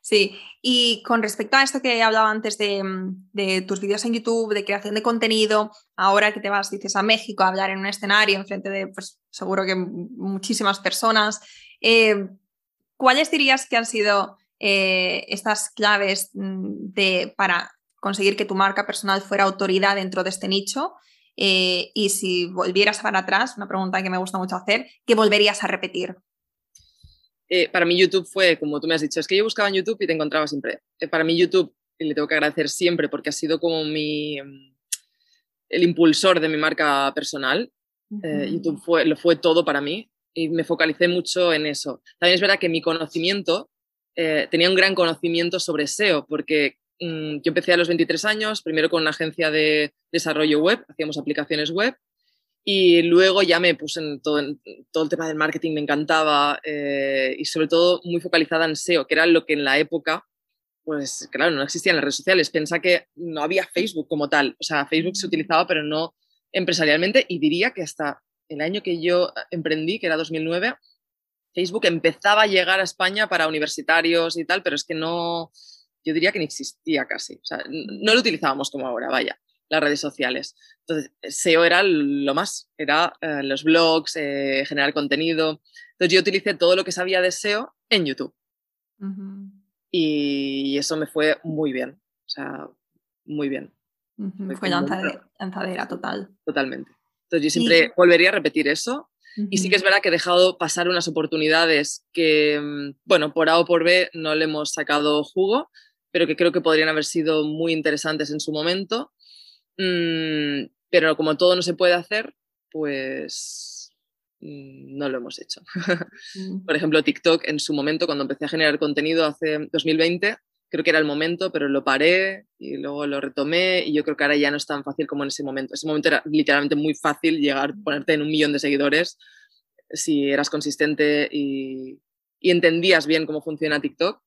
Speaker 2: Sí, y con respecto a esto que hablaba antes de, tus vídeos en YouTube, de creación de contenido, ahora que te vas, dices, a México a hablar en un escenario en frente de, pues seguro que muchísimas personas, eh, ¿cuáles dirías que han sido eh, estas claves mm, de, para conseguir que tu marca personal fuera autoridad dentro de este nicho? Eh, y si volvieras para atrás, una pregunta que me gusta mucho hacer, ¿qué volverías a repetir?
Speaker 1: Eh, para mí YouTube fue, como tú me has dicho, es que yo buscaba en YouTube y te encontraba siempre. Eh, para mí YouTube, y le tengo que agradecer siempre porque ha sido como mi, mm, el impulsor de mi marca personal. Eh, YouTube fue, lo fue todo para mí y me focalicé mucho en eso. También es verdad que mi conocimiento, tenía un gran conocimiento sobre SEO porque mm, yo empecé a los 23 años, primero con una agencia de desarrollo web, hacíamos aplicaciones web y luego ya me puse en todo, todo el tema del marketing, me encantaba eh, y sobre todo muy focalizada en SEO, que era lo que en la época, pues claro, no existían las redes sociales. Pensá que no había Facebook como tal. O sea, Facebook se utilizaba, pero no empresarialmente y diría que hasta el año que yo emprendí, que era 2009, Facebook empezaba a llegar a España para universitarios y tal, pero es que no, yo diría que ni existía casi. O sea, no lo utilizábamos como ahora, vaya las redes sociales. Entonces, SEO era lo más, era eh, los blogs, eh, generar contenido. Entonces, yo utilicé todo lo que sabía de SEO en YouTube. y, eso me fue muy bien, o sea, muy bien.
Speaker 2: Fue lanzadera, total.
Speaker 1: Totalmente. Entonces, yo siempre volvería a repetir eso. Y sí que es verdad que he dejado pasar unas oportunidades que, mm, bueno, por A o por B no le hemos sacado jugo, pero que creo que podrían haber sido muy interesantes en su momento Mm, pero como todo no se puede hacer, pues mm, no lo hemos hecho. [laughs] Mm. Por ejemplo, TikTok en su momento, cuando empecé a generar contenido hace 2020, creo que era el momento, pero lo paré y luego lo retomé y yo creo que ahora ya no es tan fácil como en ese momento. Ese momento era literalmente muy fácil llegar, ponerte en un millón de seguidores si eras consistente y, entendías bien cómo funciona TikTok.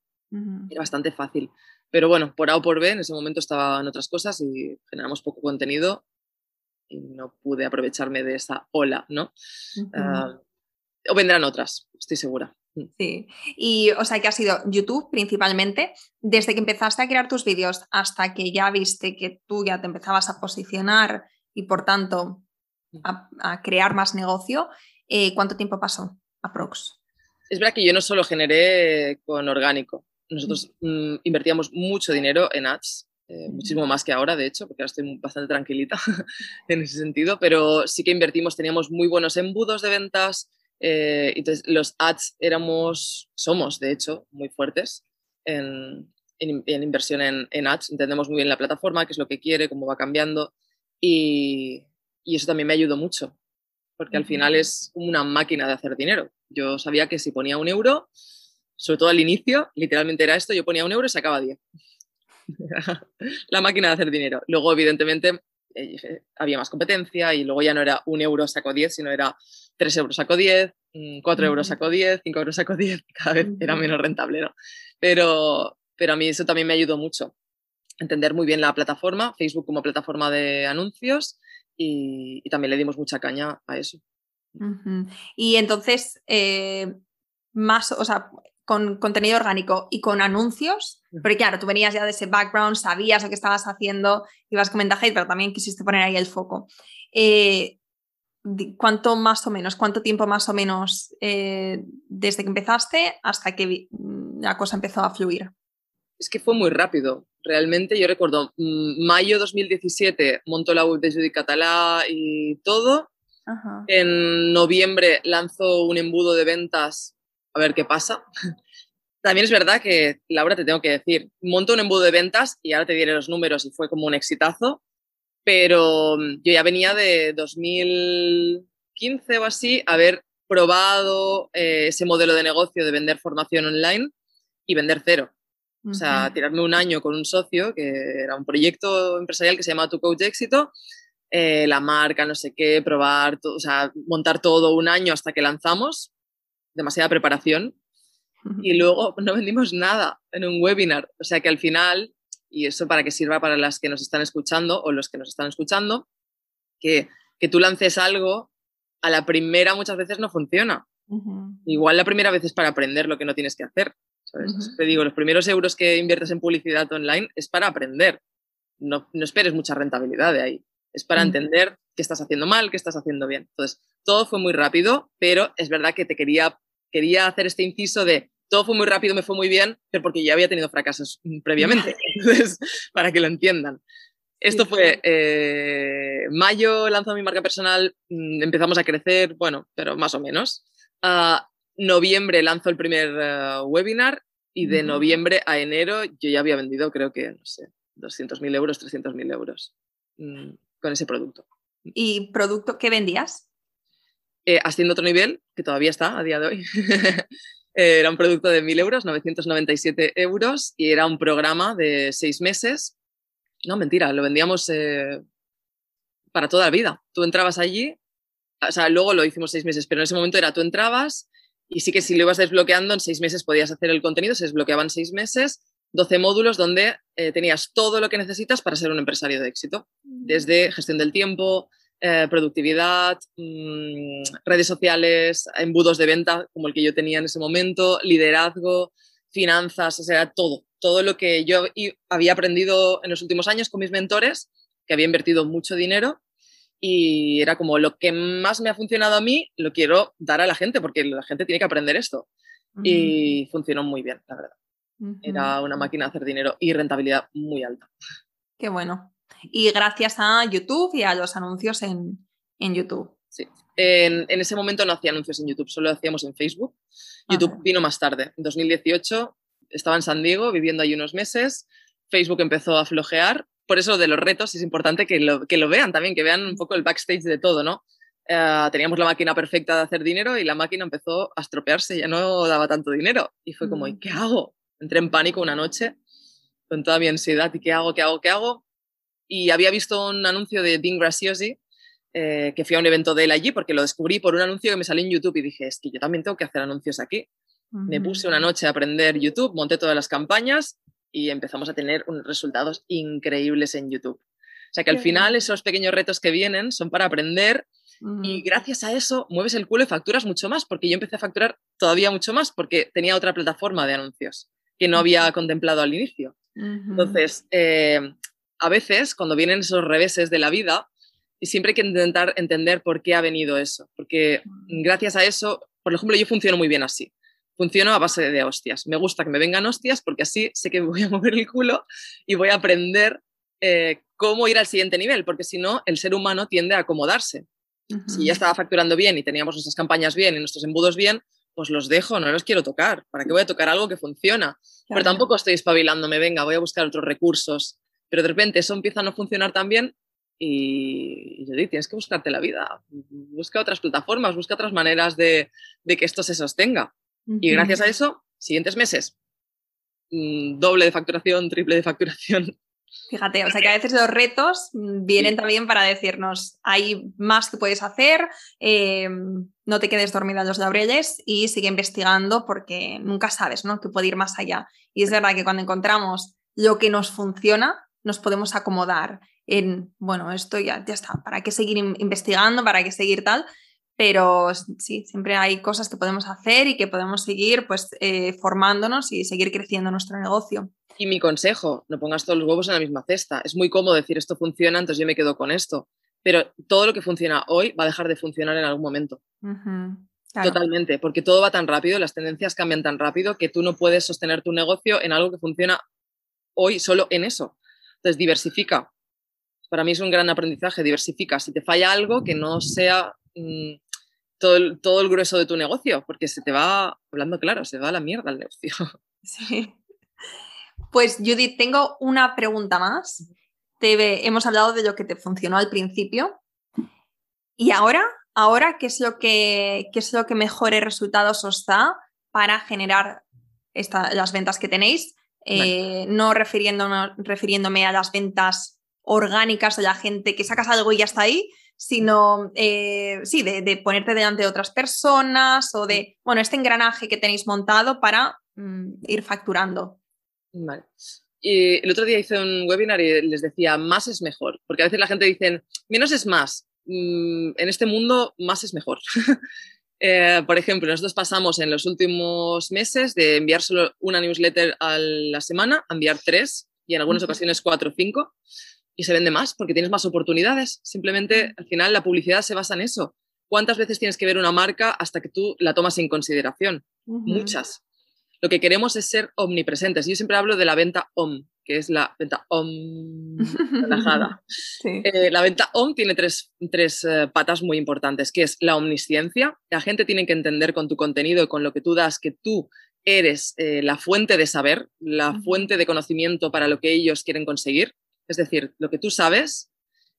Speaker 1: Era bastante fácil. Pero bueno, por A o por B, en ese momento estaba en otras cosas y generamos poco contenido y no pude aprovecharme de esa ola, ¿no? Ah, o vendrán otras, estoy segura.
Speaker 2: Mm. Sí, y o sea que ha sido YouTube principalmente, desde que empezaste a crear tus vídeos hasta que ya viste que tú ya te empezabas a posicionar y por tanto mm. a, crear más negocio, eh, ¿cuánto tiempo pasó? Aprox.
Speaker 1: Es verdad que yo no solo generé con orgánico, nosotros mm, invertíamos mucho dinero en ads, eh, muchísimo más que ahora, de hecho, porque ahora estoy bastante tranquilita [laughs] en ese sentido, pero sí que invertimos, teníamos muy buenos embudos de ventas, eh, entonces los ads éramos, somos de hecho, muy fuertes en, en, inversión en, en, ads, entendemos muy bien la plataforma, qué es lo que quiere, cómo va cambiando y, y eso también me ayudó mucho, porque al final es una máquina de hacer dinero. Yo sabía que si ponía un euro, sobre todo al inicio, literalmente era esto, yo ponía un euro y sacaba 10. [laughs] la máquina de hacer dinero. Luego, evidentemente, eh, había más competencia y luego ya no era un euro saco 10, sino era 3 euros saco 10, 4 euros saco 10, 5 euros saco 10, cada vez era menos rentable, ¿no? Pero, pero a mí eso también me ayudó mucho. Entender muy bien la plataforma, Facebook como plataforma de anuncios y, también le dimos mucha caña a eso.
Speaker 2: Y entonces, eh, más, o sea, con contenido orgánico y con anuncios, porque claro, tú venías ya de ese background, sabías lo que estabas haciendo, ibas con ventaja, pero también quisiste poner ahí el foco. Eh, ¿Cuánto más o menos, cuánto tiempo más o menos eh, desde que empezaste hasta que mm, la cosa empezó a fluir?
Speaker 1: Es que fue muy rápido. Realmente yo recuerdo, mm, mayo 2017 montó la web de Judy Catalá y todo. En noviembre lanzo un embudo de ventas a ver qué pasa. También es verdad que, Laura, te tengo que decir, monto un embudo de ventas y ahora te diré los números y fue como un exitazo, pero yo ya venía de 2015 o así haber probado eh, ese modelo de negocio de vender formación online y vender cero. O sea, tirarme un año con un socio, que era un proyecto empresarial que se llama Tu Coach Éxito, eh, la marca, no sé qué, probar, o sea, montar todo un año hasta que lanzamos, demasiada preparación. Y [laughs] luego no vendimos nada en un webinar. O sea que al final, y eso para que sirva para las que nos están escuchando o los que nos están escuchando, que, que tú lances algo, a la primera muchas veces no funciona. Igual la primera vez es para aprender lo que no tienes que hacer. Te digo, los primeros euros que inviertes en publicidad online es para aprender. No, no esperes mucha rentabilidad de ahí. Es para entender qué estás haciendo mal, qué estás haciendo bien. Entonces, todo fue muy rápido, pero es verdad que te quería, quería hacer este inciso de todo fue muy rápido, me fue muy bien, pero porque ya había tenido fracasos previamente. [laughs] Entonces, para que lo entiendan. Esto fue eh, mayo, lanzo mi marca personal, mm, empezamos a crecer, bueno, pero más o menos. Ah, noviembre lanzo el primer eh, webinar y de noviembre a enero yo ya había vendido, creo que, no sé, 200.000 euros, 300.000 euros mm, con ese producto.
Speaker 2: ¿Y producto qué vendías?
Speaker 1: Eh, Haciendo otro nivel, que todavía está a día de hoy. [laughs] Eh, era un producto de 1.000 euros, 997 euros, y era un programa de seis meses. No, mentira, lo vendíamos para toda la vida. Tú entrabas allí, o sea, luego lo hicimos seis meses, pero en ese momento era tú entrabas, y sí que si lo ibas desbloqueando, en seis meses podías hacer el contenido, se desbloqueaban seis meses, 12 módulos donde eh, tenías todo lo que necesitas para ser un empresario de éxito, mm. desde gestión del tiempo, eh, productividad, mm, redes sociales, embudos de venta como el que yo tenía en ese momento, liderazgo, finanzas, o sea, todo, todo lo que yo había aprendido en los últimos años con mis mentores, que había invertido mucho dinero y era como lo que más me ha funcionado a mí, lo quiero dar a la gente porque la gente tiene que aprender esto. Y funcionó muy bien, la verdad. Era una máquina de hacer dinero y rentabilidad muy alta.
Speaker 2: Qué bueno. Y gracias a YouTube y a los anuncios en, en YouTube.
Speaker 1: Sí. En, en, ese momento no hacía anuncios en YouTube, solo hacíamos en Facebook. YouTube vino más tarde. En 2018 estaba en San Diego viviendo ahí unos meses. Facebook empezó a flojear por eso de los retos es importante que lo, que lo vean también, que vean un poco el backstage de todo, ¿no? Eh, teníamos la máquina perfecta de hacer dinero y la máquina empezó a estropearse, ya no daba tanto dinero. Y fue como, ¿y qué hago? Entré en pánico una noche con toda mi ansiedad, ¿y qué hago, qué hago, qué hago? Y había visto un anuncio de Dean Graciosi, eh, que fui a un evento de él allí porque lo descubrí por un anuncio que me salió en YouTube y dije, es que yo también tengo que hacer anuncios aquí. Me puse una noche a aprender YouTube, monté todas las campañas y empezamos a tener unos resultados increíbles en YouTube. O sea que al final esos pequeños retos que vienen son para aprender y gracias a eso mueves el culo y facturas mucho más, porque yo empecé a facturar todavía mucho más porque tenía otra plataforma de anuncios que no había contemplado al inicio. Entonces, eh, a veces cuando vienen esos reveses de la vida, y siempre hay que intentar entender por qué ha venido eso, porque gracias a eso, por ejemplo, yo funciono muy bien así funciono a base de hostias. Me gusta que me vengan hostias porque así sé que voy a mover el culo y voy a aprender eh, cómo ir al siguiente nivel, porque si no, el ser humano tiende a acomodarse. Si ya estaba facturando bien y teníamos nuestras campañas bien y nuestros embudos bien, pues los dejo, no los quiero tocar. ¿Para qué voy a tocar algo que funciona? Pero tampoco estoy espabilándome, venga, voy a buscar otros recursos. Pero de repente eso empieza a no funcionar tan bien y, yo digo, tienes que buscarte la vida. Busca otras plataformas, busca otras maneras de que esto se sostenga. Y gracias a eso, siguientes meses, mm, doble de facturación, triple de facturación.
Speaker 2: Fíjate, o sea que a veces los retos mm, vienen también para decirnos, hay más que puedes hacer, eh, no te quedes dormida en los laureles y sigue investigando porque nunca sabes, ¿no? Que puede ir más allá. Y es verdad que cuando encontramos lo que nos funciona, nos podemos acomodar en, bueno, esto ya, ya está, ¿para qué seguir investigando? ¿Para qué seguir tal? pero sí, siempre hay cosas que podemos hacer y que podemos seguir pues eh, formándonos y seguir creciendo nuestro negocio.
Speaker 1: Y mi consejo, no pongas todos los huevos en la misma cesta. Es muy cómodo decir esto funciona, entonces yo me quedo con esto. Pero todo lo que funciona hoy va a dejar de funcionar en algún momento. Totalmente, porque todo va tan rápido, las tendencias cambian tan rápido que tú no puedes sostener tu negocio en algo que funciona hoy solo en eso. Entonces, diversifica. Para mí es un gran aprendizaje, diversifica. Si te falla algo, que no sea mm, todo, el, todo el grueso de tu negocio, porque se te va, hablando claro, se va a la mierda el negocio. [laughs]
Speaker 2: Sí. Pues Judith, tengo una pregunta más. Te, hemos hablado de lo que te funcionó al principio. ¿Y ahora? ¿Ahora qué es lo que, qué es lo que mejores resultados os da para generar las ventas que tenéis? Eh, no refiriéndome, refiriéndome a las ventas orgánicas de la gente que sacas algo y ya está ahí, sino eh, sí, de, ponerte delante de otras personas o de, bueno, este engranaje que tenéis montado para mm, ir facturando.
Speaker 1: Vale. Y el otro día hice un webinar y les decía, más es mejor, porque a veces la gente dice, menos es más. Mm, en este mundo, más es mejor. [laughs] Eh, por ejemplo, nosotros pasamos en los últimos meses de enviar solo una newsletter a la semana a enviar tres y en algunas ocasiones cuatro o cinco y se vende más porque tienes más oportunidades. Simplemente al final la publicidad se basa en eso. ¿Cuántas veces tienes que ver una marca hasta que tú la tomas en consideración? Muchas. Lo que queremos es ser omnipresentes. Yo siempre hablo de la venta OM, que es la venta OM relajada. [laughs] Eh, la venta OM tiene tres, eh, patas muy importantes, que es la omnisciencia. La gente tiene que entender con tu contenido y con lo que tú das que tú eres eh, la fuente de saber, la fuente de conocimiento para lo que ellos quieren conseguir. Es decir, lo que tú sabes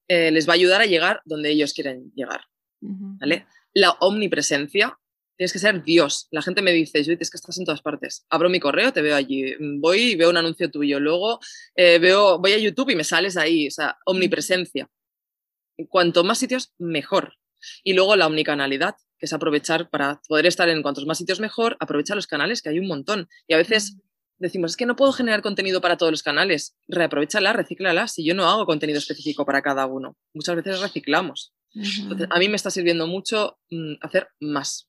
Speaker 1: les va a ayudar a llegar donde ellos quieren llegar. ¿vale? La omnipresencia, tienes que ser Dios. La gente me dice, Judith, es que estás en todas partes. Abro mi correo, te veo allí. Voy y veo un anuncio tuyo. Luego eh, veo, voy a YouTube y me sales ahí. O sea, omnipresencia. Cuanto más sitios, mejor. Y luego la omnicanalidad, que es aprovechar para poder estar en cuantos más sitios mejor, aprovechar los canales, que hay un montón. Y a veces decimos, es que no puedo generar contenido para todos los canales. Reaprovechala, recíclala. Si yo no hago contenido específico para cada uno, muchas veces reciclamos. a mí me está sirviendo mucho mm, hacer más.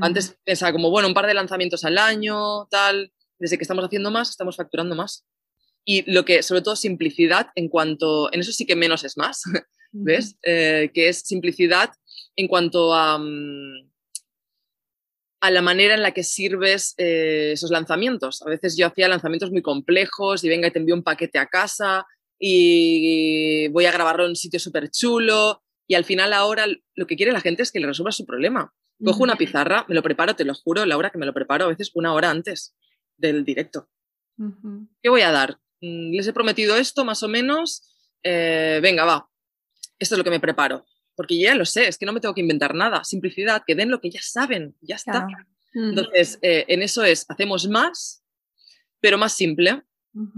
Speaker 1: Antes pensaba como, bueno, un par de lanzamientos al año, tal. Desde que estamos haciendo más, estamos facturando más. Y lo que, sobre todo, simplicidad en cuanto, en eso sí que menos es más, [laughs] ¿ves? Eh, que es simplicidad en cuanto a... Mm, a la manera en la que sirves eh, esos lanzamientos. A veces yo hacía lanzamientos muy complejos y venga y te envío un paquete a casa y voy a grabarlo en un sitio súper chulo y al final ahora lo que quiere la gente es que le resuelva su problema. Cojo una pizarra, me lo preparo, te lo juro, Laura, que me lo preparo a veces una hora antes del directo. ¿Qué voy a dar? Mm, les he prometido esto más o menos. Eh, venga, va. Esto es lo que me preparo porque ya lo sé, es que no me tengo que inventar nada. Simplicidad, que den lo que ya saben, ya está. Entonces, eh, en eso es, hacemos más, pero más simple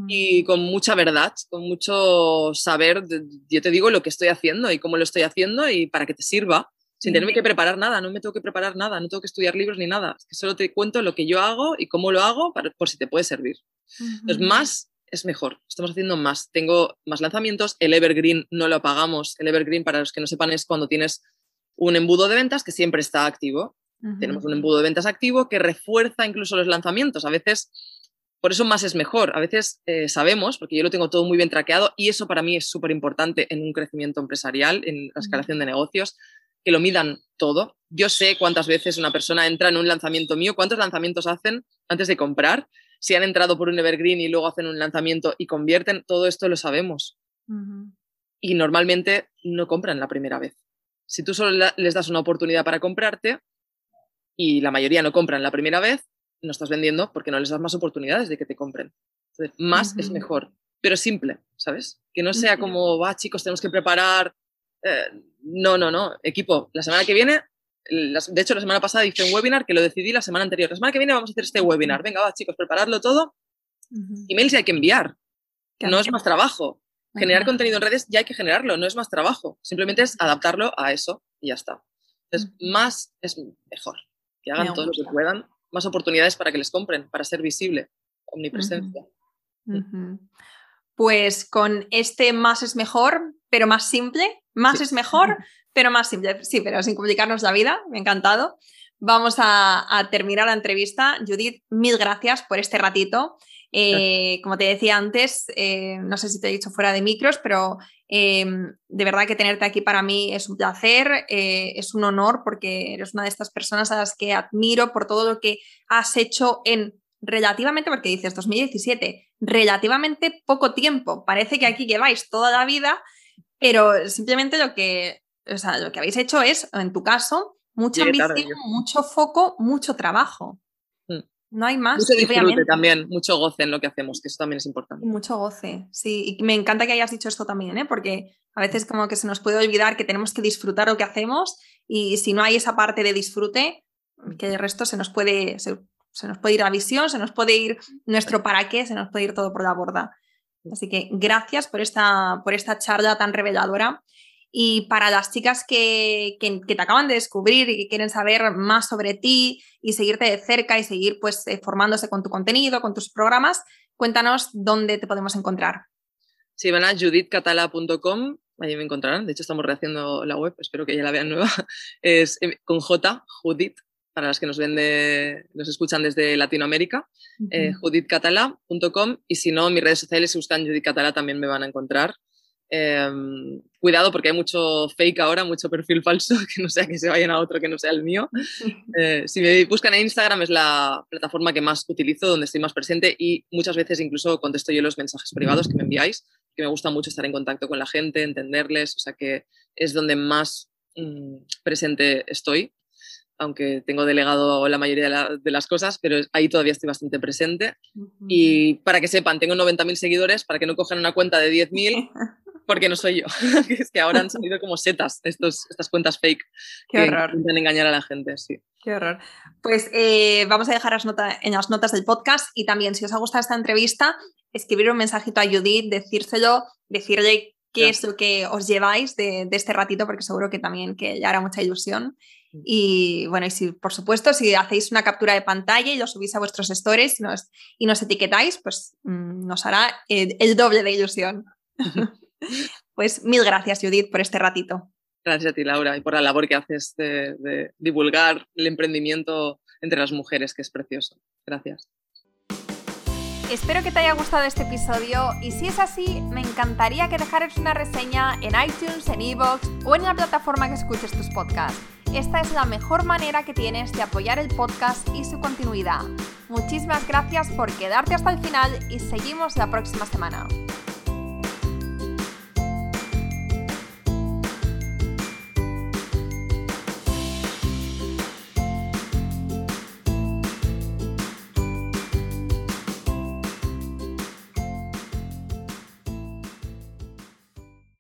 Speaker 1: y con mucha verdad, con mucho saber, yo te digo lo que estoy haciendo y cómo lo estoy haciendo y para que te sirva, sin tenerme que preparar nada, no me tengo que preparar nada, no tengo que estudiar libros ni nada, es que solo te cuento lo que yo hago y cómo lo hago para, por si te puede servir. Entonces, más es mejor, estamos haciendo más. Tengo más lanzamientos, el Evergreen no lo apagamos. El Evergreen, para los que no sepan, es cuando tienes un embudo de ventas que siempre está activo. Tenemos un embudo de ventas activo que refuerza incluso los lanzamientos. A veces, por eso más es mejor. A veces eh, sabemos, porque yo lo tengo todo muy bien traqueado y eso para mí es súper importante en un crecimiento empresarial, en la escalación de negocios, que lo midan todo. Yo sé cuántas veces una persona entra en un lanzamiento mío, cuántos lanzamientos hacen antes de comprar si han entrado por un evergreen y luego hacen un lanzamiento y convierten, todo esto lo sabemos. Y normalmente no compran la primera vez. Si tú solo les das una oportunidad para comprarte y la mayoría no compran la primera vez, no estás vendiendo porque no les das más oportunidades de que te compren. más es mejor, pero simple, ¿sabes? Que no sea como, va, chicos, tenemos que preparar. Eh, no, no, no. Equipo, la semana que viene de hecho, la semana pasada hice un webinar que lo decidí la semana anterior. La semana que viene vamos a hacer este webinar. Venga, va, chicos, preparadlo todo. Emails hay que enviar. No es más trabajo. Generar contenido en redes ya hay que generarlo, no es más trabajo. Simplemente es adaptarlo a eso y ya está. Entonces, más es mejor. Que hagan todo lo que puedan. Más oportunidades para que les compren, para ser visible. Omnipresencia.
Speaker 2: Pues con este más es mejor, pero más simple, más es mejor, pero más simple. Sí, pero sin complicarnos la vida, me ha encantado. Vamos a, terminar la entrevista. Judith, mil gracias por este ratito. Eh, como te decía antes, eh, no sé si te he dicho fuera de micros, pero em, de verdad que tenerte aquí para mí es un placer, eh, es un honor porque eres una de estas personas a las que admiro por todo lo que has hecho en relativamente, porque dices 2017, relativamente poco tiempo. Parece que aquí lleváis toda la vida, pero simplemente lo que o sea, lo que habéis hecho es, en tu caso, mucha ambición, mucho foco, mucho trabajo. No hay más.
Speaker 1: Mucho disfrute también, mucho goce en lo que hacemos, que eso también es importante.
Speaker 2: Mucho goce, sí. Y me encanta que hayas dicho esto también, ¿eh? porque a veces como que se nos puede olvidar que tenemos que disfrutar lo que hacemos y si no hay esa parte de disfrute, que el resto se nos puede, se, nos puede ir a visión, se nos puede ir nuestro para qué, se nos puede ir todo por la borda. Así que gracias por esta, por esta charla tan reveladora. Y para las chicas que, que, te acaban de descubrir y que quieren saber más sobre ti y seguirte de cerca y seguir pues eh, formándose con tu contenido, con tus programas, cuéntanos dónde te podemos encontrar.
Speaker 1: Sí, van a judithcatala.com, ahí me encontrarán. De hecho, estamos rehaciendo la web, espero que ya la vean nueva. [laughs] Es eh, con J, Judith, para las que nos ven nos escuchan desde Latinoamérica, eh, judithcatala.com y si no, en mis redes sociales, si buscan Judith Catala, también me van a encontrar. Em, cuidado porque hay mucho fake ahora, mucho perfil [laughs] falso, que no sea que se vayan a otro que no sea el mío. [laughs] Eh, si me buscan en Instagram es la plataforma que más utilizo, donde estoy más presente y muchas veces incluso contesto yo los mensajes privados que me enviáis, que me gusta mucho estar en contacto con la gente, entenderles, o sea que es donde más mm, presente estoy aunque tengo delegado la mayoría de, las cosas, pero ahí todavía estoy bastante presente. Y para que sepan, tengo 90.000 seguidores, para que no cojan una cuenta de 10.000, [laughs] porque no soy yo. [laughs] es que ahora han salido como setas estos, estas cuentas fake
Speaker 2: Qué que horror.
Speaker 1: intentan engañar a la gente, sí.
Speaker 2: Qué horror. Pues eh, vamos a dejar las en las notas del podcast y también, si os ha gustado esta entrevista, escribir un mensajito a Judith, decírselo, decirle qué es lo que os lleváis de, de, este ratito, porque seguro que también que ya hará mucha ilusión. Mm. Y bueno, y si por supuesto, si hacéis una captura de pantalla y lo subís a vuestros stories y nos, y nos etiquetáis, pues mm, nos hará el, doble de ilusión. [laughs] pues mil gracias, Judith, por este ratito.
Speaker 1: Gracias a ti, Laura, y por la labor que haces de, de divulgar el emprendimiento entre las mujeres, que es precioso. Gracias.
Speaker 2: Espero que te haya gustado este episodio y si es así, me encantaría que dejaras una reseña en iTunes, en Evox o en la plataforma que escuches tus podcasts. Esta es la mejor manera que tienes de apoyar el podcast y su continuidad. Muchísimas gracias por quedarte hasta el final y seguimos la próxima semana.